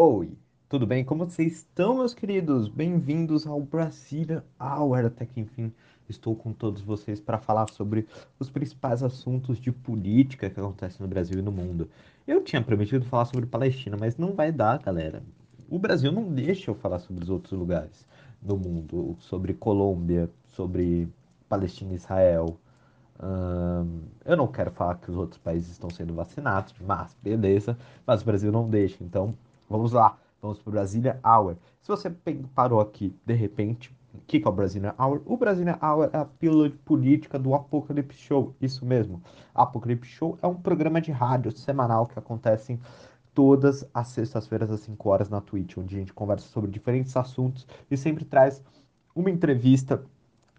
Oi, tudo bem? Como vocês estão, meus queridos? Bem-vindos ao Brasília Hour. Até que enfim estou com todos vocês para falar sobre os principais assuntos de política que acontecem no Brasil e no mundo. Eu tinha prometido falar sobre Palestina, mas não vai dar, galera. O Brasil não deixa eu falar sobre os outros lugares do mundo, sobre Colômbia, sobre Palestina e Israel. Hum, eu não quero falar que os outros países estão sendo vacinados, mas beleza, mas o Brasil não deixa, então Vamos lá, vamos para o Brasília Hour. Se você parou aqui de repente, o que, é o Brasília Hour? O Brasília Hour é a pílula política do Apocalipse Show, isso mesmo. Apocalipse Show é um programa de rádio semanal que acontece todas as sextas-feiras às 5 horas na Twitch, onde a gente conversa sobre diferentes assuntos e sempre traz uma entrevista,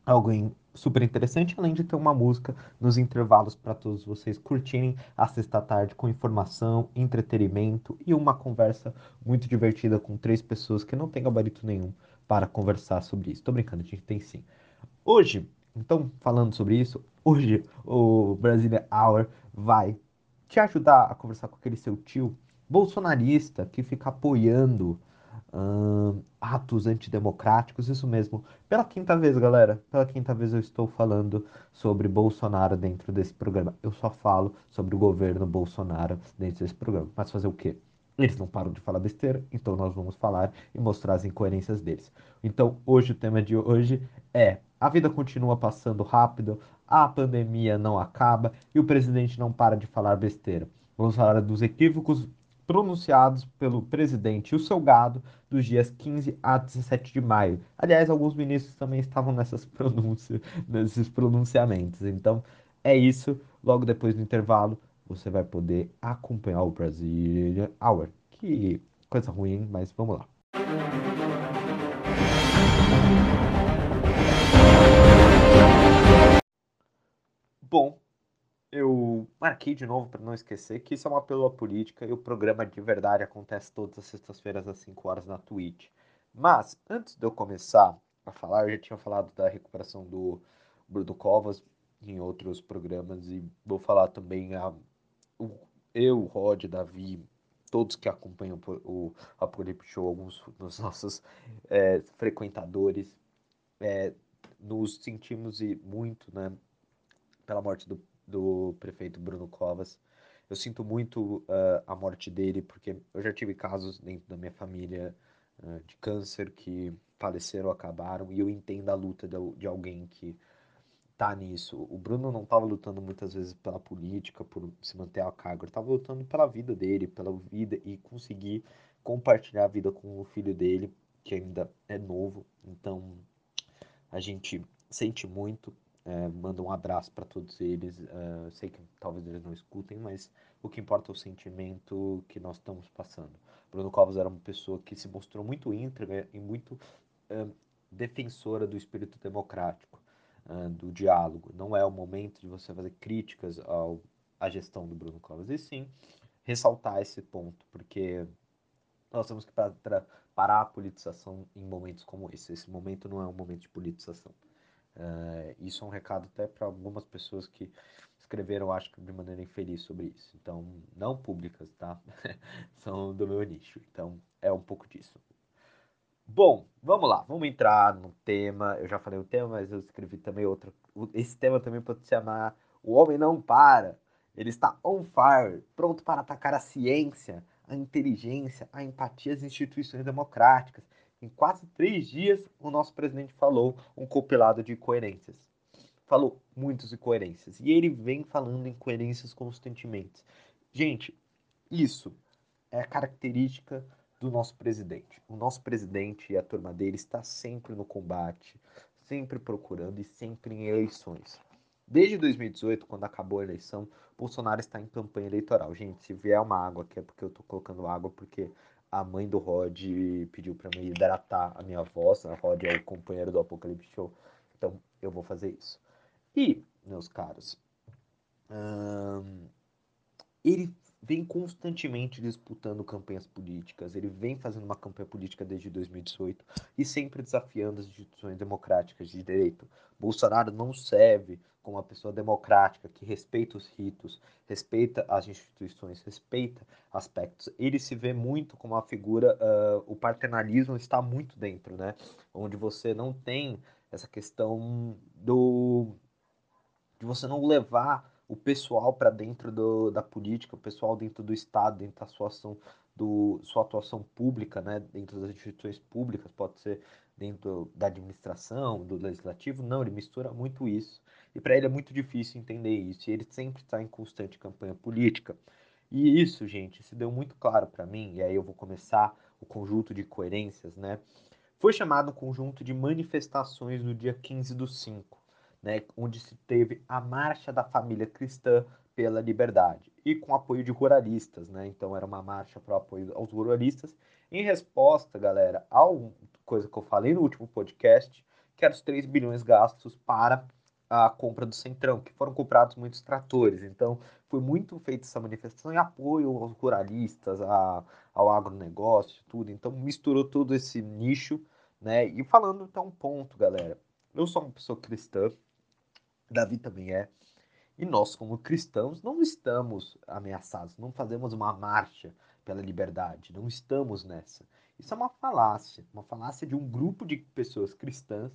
alguém super interessante, além de ter uma música nos intervalos para todos vocês curtirem a sexta-tarde com informação, entretenimento e uma conversa muito divertida com três pessoas que não tem gabarito nenhum para conversar sobre isso. Tô brincando, a gente tem sim. Hoje, então, falando sobre isso, hoje o Brasília Hour vai te ajudar a conversar com aquele seu tio bolsonarista que fica apoiando uh, atos antidemocráticos, isso mesmo. Pela quinta vez, galera, pela quinta vez eu estou falando sobre Bolsonaro dentro desse programa. Eu só falo sobre o governo Bolsonaro dentro desse programa. Mas fazer o quê? Eles não param de falar besteira, então nós vamos falar e mostrar as incoerências deles. Então, hoje, o tema de hoje é: a vida continua passando rápido, a pandemia não acaba e o presidente não para de falar besteira. Vamos falar dos equívocos pronunciados pelo presidente e o seu gado dos dias 15 a 17 de maio. Aliás, alguns ministros também estavam nessas pronúncias, nesses pronunciamentos. Então, é isso. Logo depois do intervalo, você vai poder acompanhar o Brasília Hour. Que coisa ruim, mas vamos lá. Bom, eu marquei de novo para não esquecer que isso é uma pílula política e o programa de verdade acontece todas as sextas-feiras às 5 horas na Twitch. Mas, antes de eu começar a falar, eu já tinha falado da recuperação do Bruno Covas em outros programas e vou falar também a, o, eu, Rod, Davi, todos que acompanham o Apocalipse Show, alguns dos nossos é, frequentadores, é, nos sentimos muito né, pela morte do do prefeito Bruno Covas. Eu sinto muito uh, a morte dele, porque eu já tive casos dentro da minha família uh, de câncer que faleceram, acabaram, e eu entendo a luta de, de alguém que tá nisso. O Bruno não estava lutando muitas vezes pela política, por se manter a cargo, ele estava lutando pela vida dele, pela vida e conseguir compartilhar a vida com o filho dele, que ainda é novo. Então, a gente sente muito é, manda um abraço para todos eles. Uh, sei que talvez eles não escutem, mas o que importa é o sentimento que nós estamos passando. Bruno Covas era uma pessoa que se mostrou muito íntegra e muito uh, defensora do espírito democrático, uh, do diálogo. Não é o momento de você fazer críticas ao, à gestão do Bruno Covas, e sim ressaltar esse ponto, porque nós temos que parar a politização em momentos como esse. Esse momento não é um momento de politização. Uh, isso é um recado até para algumas pessoas que escreveram, acho que de maneira infeliz sobre isso. Então, não públicas, tá? São do meu nicho. Então, é um pouco disso. Bom, vamos lá, vamos entrar no tema. Eu já falei o tema, mas eu escrevi também outro. Esse tema também pode se chamar O Homem Não Para. Ele está on fire, pronto para atacar a ciência, a inteligência, a empatia às instituições democráticas em quase três dias, o nosso presidente falou um compilado de incoerências. Falou muitas incoerências. E ele vem falando incoerências constantemente. Gente, isso é a característica do nosso presidente. O nosso presidente e a turma dele está sempre no combate, sempre procurando e sempre em eleições. Desde 2018, quando acabou a eleição, Bolsonaro está em campanha eleitoral. Gente, se vier uma água aqui é porque eu estou colocando água, porque a mãe do Rod pediu para me hidratar a minha voz. A? Rod é o companheiro do Apocalipse Show. Então eu vou fazer isso. E, meus caros, hum, ele vem constantemente disputando campanhas políticas, ele vem fazendo uma campanha política desde 2018 e sempre desafiando as instituições democráticas de direito. Bolsonaro não serve como uma pessoa democrática que respeita os ritos, respeita as instituições, respeita aspectos. Ele se vê muito como uma figura, uh, o paternalismo está muito dentro, né? Onde você não tem essa questão do de você não levar o pessoal para dentro do, da política, o pessoal dentro do Estado, dentro da sua ação, do, sua atuação pública, né, dentro das instituições públicas, pode ser dentro da administração, do legislativo, não, ele mistura muito isso. E para ele é muito difícil entender isso, e ele sempre está em constante campanha política. E isso, gente, se deu muito claro para mim, e aí eu vou começar o conjunto de coerências, né? Foi chamado conjunto de manifestações no dia 15 do 5 né, onde se teve a Marcha da Família Cristã pela Liberdade, e com apoio de ruralistas, né? Então era uma marcha para o apoio aos ruralistas, em resposta, galera, a coisa que eu falei no último podcast, que eram os 3 bilhões gastos para a compra do Centrão, que foram comprados muitos tratores. Então, foi muito feita essa manifestação em apoio aos ruralistas, a, ao agronegócio, tudo. Então, misturou todo esse nicho, né? E falando então um ponto, galera. Eu sou uma pessoa cristã, Davi também é. E nós, como cristãos, não estamos ameaçados, não fazemos uma marcha pela liberdade, não estamos nessa. Isso é uma falácia, uma falácia de um grupo de pessoas cristãs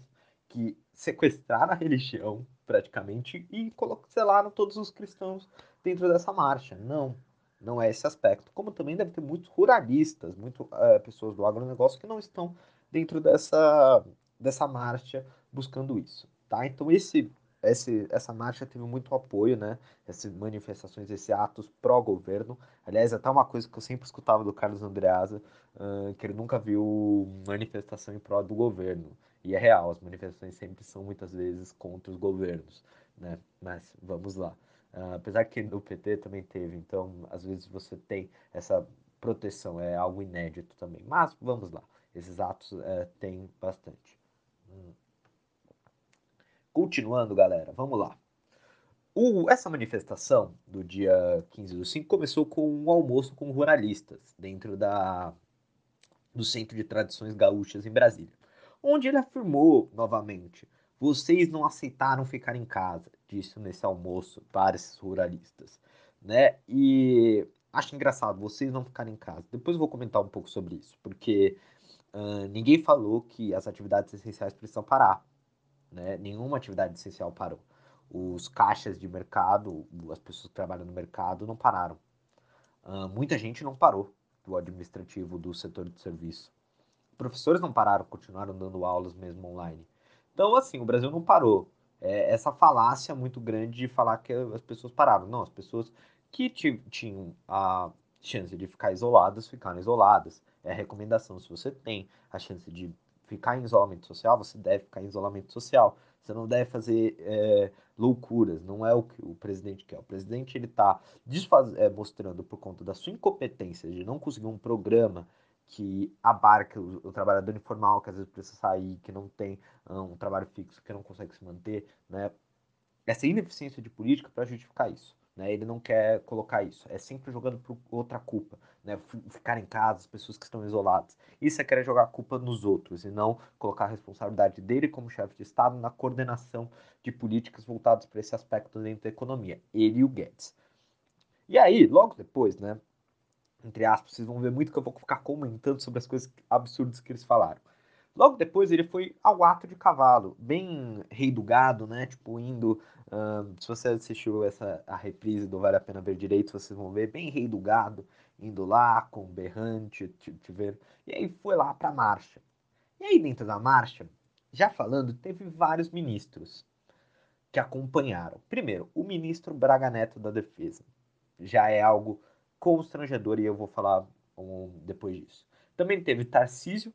que sequestraram a religião, praticamente, e selaram todos os cristãos dentro dessa marcha. Não, não é esse aspecto. Como também deve ter muitos ruralistas, muitas uh, pessoas do agronegócio que não estão dentro dessa, dessa marcha buscando isso. Tá? Então, esse esse, essa marcha teve muito apoio, né? Essas manifestações, esses atos pró-governo. Aliás, até uma coisa que eu sempre escutava do Carlos Andreasa, uh, que ele nunca viu manifestação em pró do governo. E é real, as manifestações sempre são muitas vezes contra os governos, né? Mas vamos lá. Uh, apesar que no PT também teve, então às vezes você tem essa proteção, é algo inédito também. Mas vamos lá, esses atos uh, tem bastante. Hum. Continuando, galera, vamos lá. O, essa manifestação do dia 15 do 5 começou com um almoço com ruralistas dentro da, do Centro de Tradições Gaúchas em Brasília, onde ele afirmou novamente: vocês não aceitaram ficar em casa, disse nesse almoço para esses ruralistas, né? E acho engraçado vocês não ficarem em casa. Depois eu vou comentar um pouco sobre isso, porque uh, ninguém falou que as atividades essenciais precisam parar né? Nenhuma atividade essencial parou. Os caixas de mercado, as pessoas que trabalham no mercado não pararam. Uh, muita gente não parou do administrativo do setor de serviço. Professores não pararam, continuaram dando aulas mesmo online. Então, assim, o Brasil não parou. É essa falácia muito grande de falar que as pessoas pararam. Não, as pessoas que tinham a chance de ficar isoladas, ficaram isoladas. É a recomendação. Se você tem a chance de ficar em isolamento social, você deve ficar em isolamento social. Você não deve fazer é, loucuras, não é o que o presidente quer. O presidente ele está é, mostrando por conta da sua incompetência de não conseguir um programa que abarca o, o, trabalhador informal, que às vezes precisa sair, que não tem um, um trabalho fixo, que não consegue se manter, né? Essa ineficiência de política para justificar isso. Né? Ele não quer colocar isso. É sempre jogando por outra culpa. Né? Ficar em casa, as pessoas que estão isoladas. Isso é querer jogar a culpa nos outros e não colocar a responsabilidade dele como chefe de Estado na coordenação de políticas voltadas para esse aspecto dentro da economia. Ele e o Guedes. E aí, logo depois, né? Entre aspas, vocês vão ver muito que eu vou ficar comentando sobre as coisas absurdas que eles falaram. Logo depois ele foi ao ato de cavalo, bem rei do gado, né? Tipo, indo. Uh, se você assistiu essa, a reprise do Vale a Pena Ver Direito, vocês vão ver bem rei do gado, indo lá com berrante, te, te ver. E aí foi lá pra marcha. E aí dentro da marcha, já falando, teve vários ministros que acompanharam. Primeiro, o ministro Braga Neto da Defesa. Já é algo constrangedor e eu vou falar um, depois disso. Também teve Tarcísio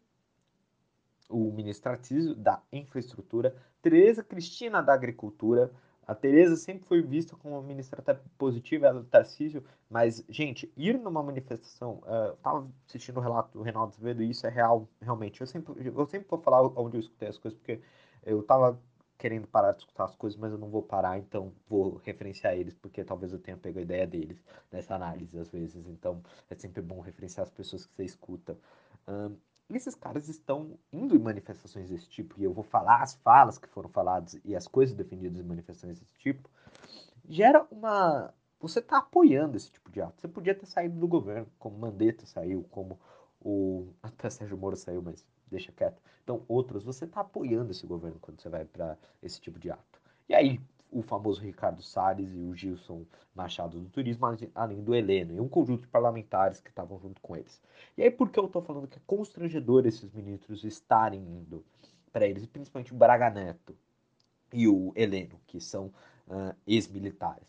o ministro Tarcísio da Infraestrutura, Tereza Cristina da Agricultura. A Tereza sempre foi vista como uma ministra até positiva, ela do Tarcísio, mas, gente, ir numa manifestação, uh, tava assistindo o relato do Reinaldo Azevedo e isso é real, realmente. Eu sempre, eu sempre vou falar onde eu escutei as coisas, porque eu tava querendo parar de escutar as coisas, mas eu não vou parar, então vou referenciar eles, porque talvez eu tenha pego a ideia deles nessa análise às vezes. Então é sempre bom referenciar as pessoas que você escuta. Um, esses caras estão indo em manifestações desse tipo, e eu vou falar as falas que foram faladas e as coisas defendidas em manifestações desse tipo, gera uma. Você está apoiando esse tipo de ato. Você podia ter saído do governo, como Mandetta saiu, como o. Até Sérgio Moro saiu, mas deixa quieto. Então, outros, você está apoiando esse governo quando você vai para esse tipo de ato. E aí, o famoso Ricardo Salles e o Gilson Machado do Turismo, além do Heleno, e um conjunto de parlamentares que estavam junto com eles. E aí, por que eu estou falando que é constrangedor esses ministros estarem indo para eles, principalmente o Braga Neto e o Heleno, que são uh, ex-militares?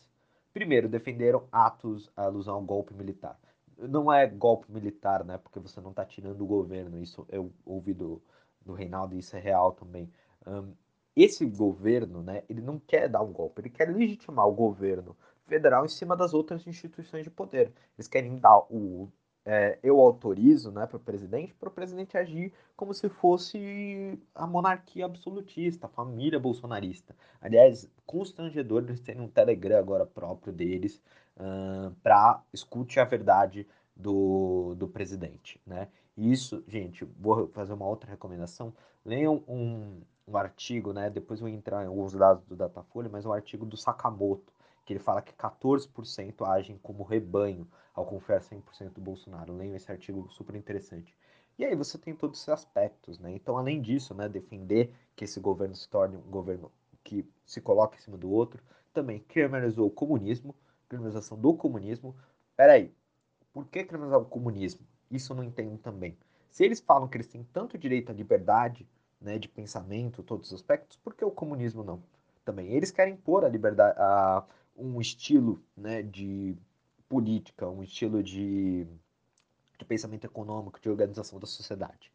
Primeiro, defenderam atos, alusão ao golpe militar. Não é golpe militar, né? Porque você não está tirando o governo. Isso eu ouvi do, do Reinaldo e isso é real também. Um, esse governo, né, ele não quer dar um golpe, ele quer legitimar o governo federal em cima das outras instituições de poder. Eles querem dar o é, eu autorizo né, para o presidente, para o presidente agir como se fosse a monarquia absolutista, a família bolsonarista. Aliás, constrangedor eles terem um Telegram agora próprio deles uh, para escute a verdade do, do presidente. Né? Isso, gente, vou fazer uma outra recomendação. Leiam um, um artigo, né? Depois eu vou entrar em alguns dados do Datafolha, mas um artigo do Sakamoto, que ele fala que 14% agem como rebanho ao confiar 100% do Bolsonaro. Leiam esse artigo super interessante. E aí você tem todos esses aspectos, né? Então, além disso, né, defender que esse governo se torne um governo que se coloque em cima do outro, também criminalizou o comunismo, criminalização do comunismo. Peraí, por que criminalizar o comunismo? Isso eu não entendo também. Se eles falam que eles têm tanto direito à liberdade, né, de pensamento, todos os aspectos, por que o comunismo não? Também eles querem pôr a liberdade, a, um estilo né, de política, um estilo de, de pensamento econômico, de organização da sociedade.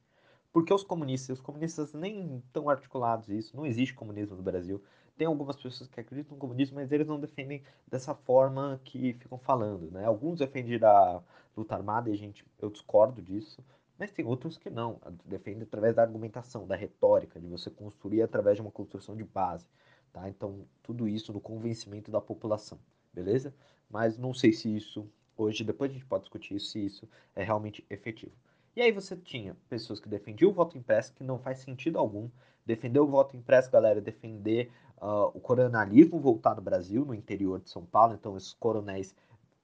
Porque os comunistas, os comunistas nem estão articulados isso, não existe comunismo no Brasil. Tem algumas pessoas que acreditam no comunismo, mas eles não defendem dessa forma que ficam falando, né? Alguns defendem a luta armada e gente, eu discordo disso, mas tem outros que não, defendem através da argumentação, da retórica, de você construir através de uma construção de base, tá? Então, tudo isso no convencimento da população, beleza? Mas não sei se isso, hoje, depois a gente pode discutir se isso é realmente efetivo. E aí você tinha pessoas que defendiam o voto impresso, que não faz sentido algum. Defender o voto impresso, galera, defender uh, o coronelismo voltar no Brasil, no interior de São Paulo. Então, esses coronéis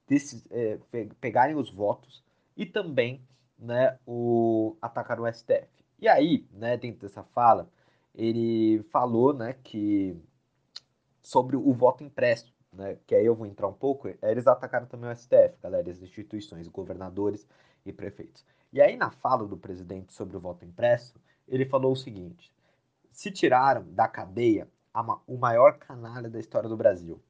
desses, é, pegarem os votos e também né, o, atacar o STF. E aí, né, dentro dessa fala, ele falou né, que sobre o voto impresso, né, que aí eu vou entrar um pouco, eles atacaram também o STF, galera, as instituições, governadores e prefeitos. E aí, na fala do presidente sobre o voto impresso, ele falou o seguinte: se tiraram da cadeia a, o maior canalha da história do Brasil.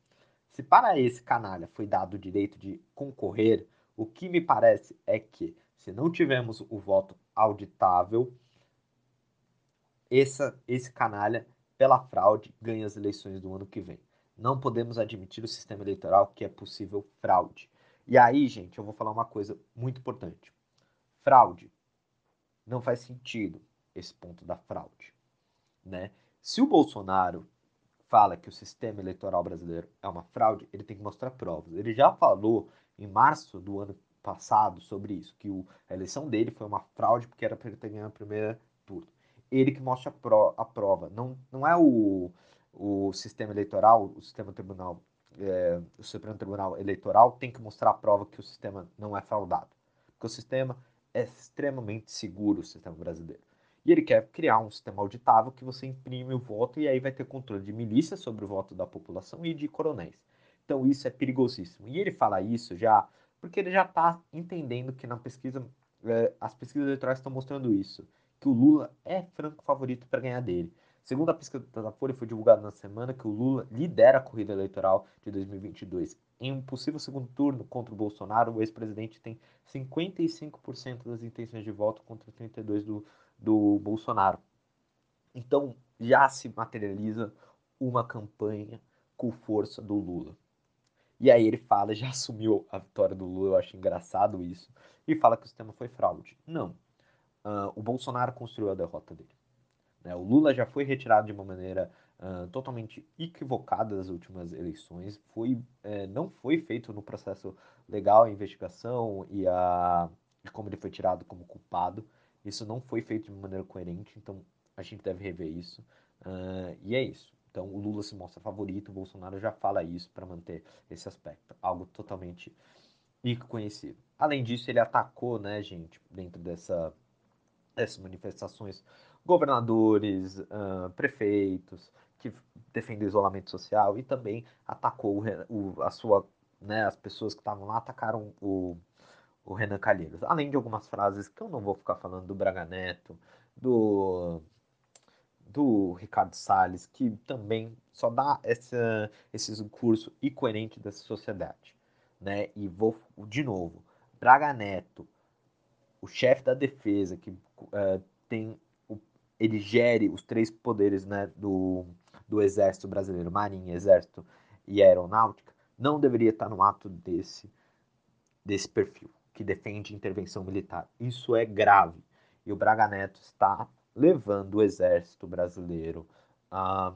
Se para esse canalha foi dado o direito de concorrer, o que me parece é que se não tivermos o voto auditável, essa, esse canalha, pela fraude, ganha as eleições do ano que vem. Não podemos admitir o sistema eleitoral que é possível fraude. E aí, gente, eu vou falar uma coisa muito importante. Fraude. Não faz sentido esse ponto da fraude. Né? Se o Bolsonaro fala que o sistema eleitoral brasileiro é uma fraude, ele tem que mostrar provas. Ele já falou em março do ano passado sobre isso, que o, a eleição dele foi uma fraude porque era para ele ter ganhado a primeira turno. Ele que mostra a, pro, a prova, não, não é o, o sistema eleitoral, o sistema tribunal, é, o Supremo Tribunal Eleitoral tem que mostrar a prova que o sistema não é fraudado, porque o sistema é extremamente seguro, o sistema brasileiro. E ele quer criar um sistema auditável que você imprime o voto e aí vai ter controle de milícias sobre o voto da população e de coronéis. Então isso é perigosíssimo. E ele fala isso já porque ele já está entendendo que na pesquisa, é, as pesquisas eleitorais estão mostrando isso, que o Lula é franco favorito para ganhar dele. Segundo a pesquisa da Folha, foi divulgado na semana que o Lula lidera a corrida eleitoral de 2022. Em um possível segundo turno contra o Bolsonaro, o ex-presidente tem 55% das intenções de voto contra 32% do, do Bolsonaro. Então, já se materializa uma campanha com força do Lula. E aí ele fala, já assumiu a vitória do Lula, eu acho engraçado isso, e fala que o sistema foi fraude. Não. Uh, o Bolsonaro construiu a derrota dele. Né? O Lula já foi retirado de uma maneira uh, totalmente equivocada das últimas eleições. Foi, é, não foi feito no processo legal a investigação e, a, como ele foi tirado como culpado. Isso não foi feito de maneira coerente, então a gente deve rever isso. Uh, e é isso. Então o Lula se mostra favorito, o Bolsonaro já fala isso para manter esse aspecto, algo totalmente conhecido. Além disso, ele atacou, né, gente, dentro dessa, dessas manifestações, governadores, uh, prefeitos que defendem o isolamento social e também atacou o, o, a sua, né, as pessoas que estavam lá atacaram o, o Renan Calheiros. Além de algumas frases que eu não vou ficar falando do Braga Neto, do do Ricardo Salles, que também só dá essa, esse discurso incoerente dessa sociedade. Né? E vou, de novo, Braga Neto, o chefe da defesa, que uh, tem o, ele gere os três poderes né, do, do Exército Brasileiro, Marinha, Exército e Aeronáutica, não deveria estar no ato desse, desse perfil, que defende intervenção militar. Isso é grave. E o Braga Neto está levando o exército brasileiro a,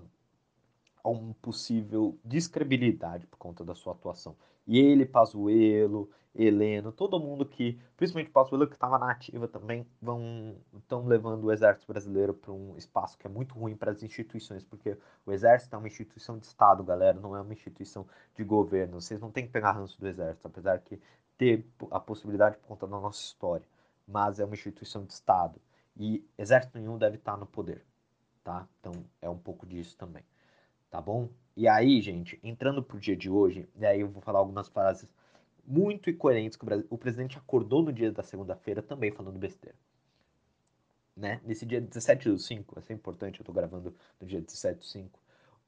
a uma possível descredibilidade por conta da sua atuação. E ele, Pazuello, Heleno, todo mundo que, principalmente Pazuello que estava na ativa também, vão estão levando o exército brasileiro para um espaço que é muito ruim para as instituições, porque o exército é uma instituição de Estado, galera, não é uma instituição de governo. Vocês não têm que pegar ranço do exército, apesar que ter a possibilidade por conta da nossa história, mas é uma instituição de Estado e exército nenhum deve estar no poder, tá? Então é um pouco disso também, tá bom? E aí, gente, entrando pro dia de hoje, e aí eu vou falar algumas frases muito incoerentes que o, Brasil, o presidente acordou no dia da segunda-feira também falando besteira. Né? Nesse dia 17 do 5, é importante, eu tô gravando no dia 17 do 5.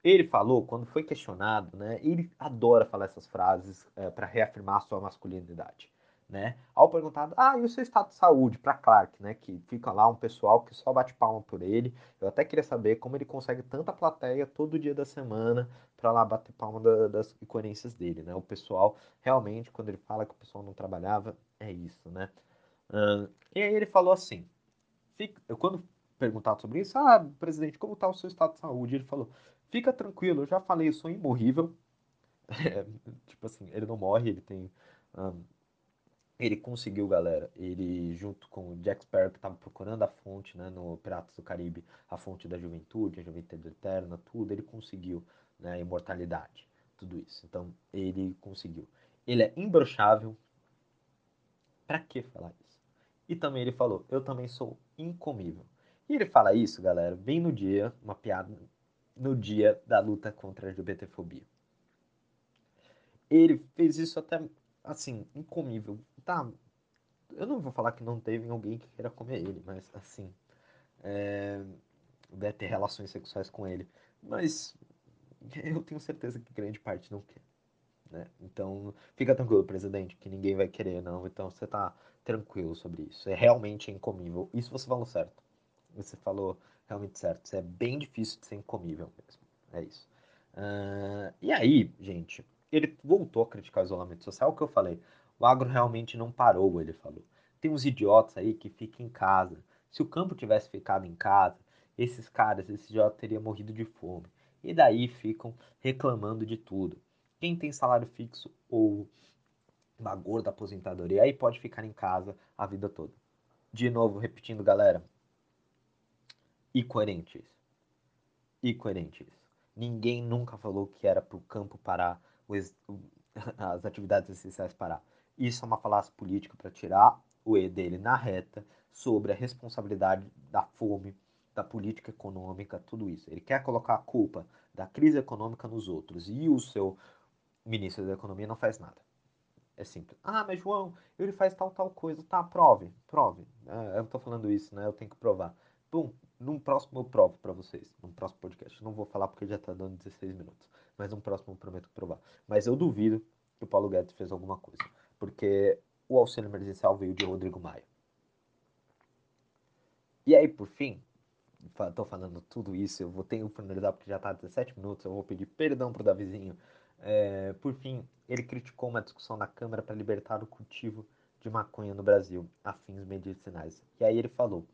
Ele falou, quando foi questionado, né? Ele adora falar essas frases é, para reafirmar sua masculinidade né? Ao perguntado, ah, e o seu estado de saúde para Clark, né? Que fica lá um pessoal que só bate palma por ele. Eu até queria saber como ele consegue tanta plateia todo dia da semana para lá bater palma da, das incoerências dele, né? O pessoal realmente, quando ele fala que o pessoal não trabalhava, é isso, né? Uh, e aí ele falou assim, fica, eu, quando perguntado sobre isso, ah, presidente, como está o seu estado de saúde? Ele falou, fica tranquilo, eu já falei, eu sou imorrível. É, tipo assim, ele não morre, ele tem um, ele conseguiu, galera. Ele, junto com o Jack Sparrow, que estava procurando a fonte, né, no Piratas do Caribe, a fonte da juventude, a juventude eterna, tudo, ele conseguiu, né, a imortalidade, tudo isso. Então, ele conseguiu. Ele é imbrochável. Pra que falar isso? E também ele falou, eu também sou incomível. E ele fala isso, galera, bem no dia, uma piada, no dia da luta contra a LGBTfobia. Ele fez isso até, assim, incomível tá. Eu não vou falar que não teve alguém que queira comer ele, mas assim. É, deve ter relações sexuais com ele. Mas eu tenho certeza que grande parte não quer. Né? Então, fica tranquilo, presidente, que ninguém vai querer, não. Então, você tá tranquilo sobre isso. É realmente incomível. Isso você falou certo. Você falou realmente certo. Isso é bem difícil de ser incomível mesmo. É isso. Uh, e aí, gente, ele voltou a criticar o isolamento social, o que eu falei. O agro realmente não parou, ele falou. Tem uns idiotas aí que ficam em casa. Se o campo tivesse ficado em casa, esses caras, esses idiotas teriam morrido de fome. E daí ficam reclamando de tudo. Quem tem salário fixo ou uma gorda aposentadoria, aí pode ficar em casa a vida toda. De novo, repetindo, galera. Incoerentes. Incoerentes. Ninguém nunca falou que era para o campo parar, as atividades essenciais parar. Isso é uma falácia política para tirar o E dele na reta sobre a responsabilidade da fome, da política econômica, tudo isso. Ele quer colocar a culpa da crise econômica nos outros e o seu ministro da Economia não faz nada. É simples. Ah, mas João, ele faz tal, tal coisa. Tá, prove, prove. É, eu tô falando isso, né? Eu tenho que provar. Bom, num próximo eu provo para vocês, num próximo podcast. Não vou falar porque já tá dando 16 minutos, mas num próximo eu prometo provar. Mas eu duvido que o Paulo Guedes fez alguma coisa porque o auxílio emergencial veio de Rodrigo Maia. E aí, por fim, estou falando tudo isso, eu vou ter que finalizar porque já está 17 minutos, eu vou pedir perdão pro Davizinho. É, por fim, ele criticou uma discussão na Câmara para libertar o cultivo de maconha no Brasil, a fins medicinais. E aí ele falou: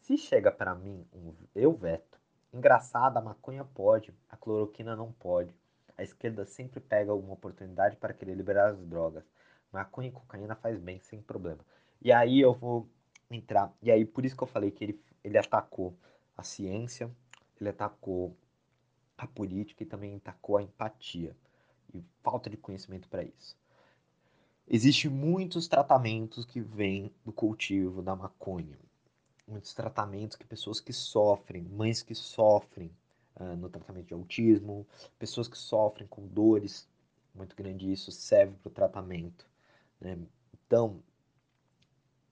se chega para mim, um, eu veto, Engraçado, a maconha pode, a cloroquina não pode. A esquerda sempre pega uma oportunidade para querer liberar as drogas. Maconha e cocaína faz bem, sem problema. E aí eu vou entrar. E aí por isso que eu falei que ele, ele atacou a ciência, ele atacou a política e também atacou a empatia e falta de conhecimento para isso. Existem muitos tratamentos que vêm do cultivo da maconha. Muitos tratamentos que pessoas que sofrem, mães que sofrem uh, no tratamento de autismo, pessoas que sofrem com dores muito grande, isso serve para o tratamento. Né? Então,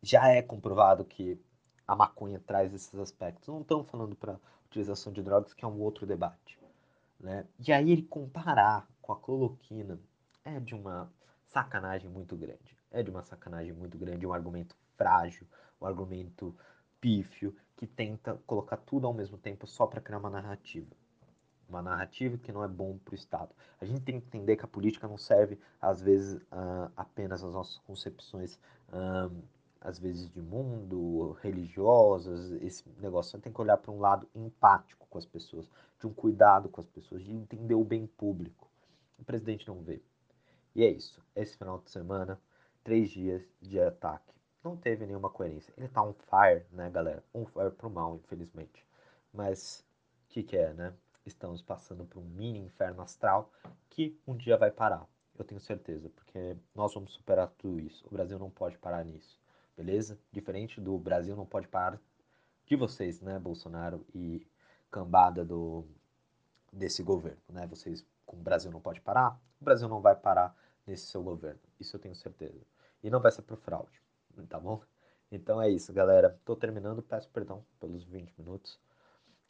já é comprovado que a maconha traz esses aspectos. Não estamos falando para utilização de drogas, que é um outro debate. Né? E aí ele comparar com a cloroquina é de uma sacanagem muito grande. É de uma sacanagem muito grande, um argumento frágil, um argumento pífio, que tenta colocar tudo ao mesmo tempo só para criar uma narrativa. Uma narrativa que não é bom para o Estado. A gente tem que entender que a política não serve, às vezes, uh, apenas às nossas concepções às vezes de mundo, religiosas, esse negócio. Você tem que olhar para um lado empático com as pessoas, de um cuidado com as pessoas, de entender o bem público. O presidente não vê. E é isso. Esse final de semana, três dias de ataque. Não teve nenhuma coerência. Ele tá on fire, né, galera? On fire pro mal, infelizmente. Mas o que, que é, né? Estamos passando por um mini inferno astral que um dia vai parar. Eu tenho certeza, porque nós vamos superar tudo isso. O Brasil não pode parar nisso beleza? Diferente do Brasil não pode parar de vocês, né, Bolsonaro e cambada do desse governo, né? Vocês com o Brasil não pode parar, o Brasil não vai parar nesse seu governo. Isso eu tenho certeza. E não vai ser por fraude, tá bom? Então é isso, galera. Tô terminando, peço perdão pelos 20 minutos.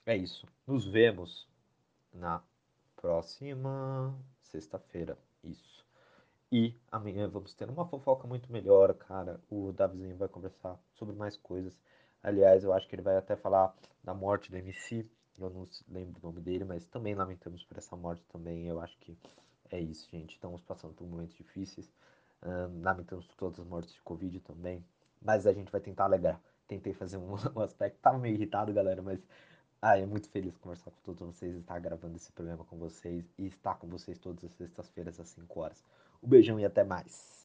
É isso. Nos vemos na próxima sexta-feira. Isso. E amanhã vamos ter uma fofoca muito melhor, cara. O Davizinho vai conversar sobre mais coisas. Aliás, eu acho que ele vai até falar da morte do MC. Eu não lembro o nome dele, mas também lamentamos por essa morte também. Eu acho que é isso, gente. Estamos passando por momentos difíceis. Um, lamentamos por todas as mortes de Covid também. Mas a gente vai tentar alegrar. Tentei fazer um, um aspecto. Tava meio irritado, galera, mas ah, é muito feliz conversar com todos vocês, estar gravando esse programa com vocês e estar com vocês todas as sextas-feiras às 5 horas. Um beijão e até mais.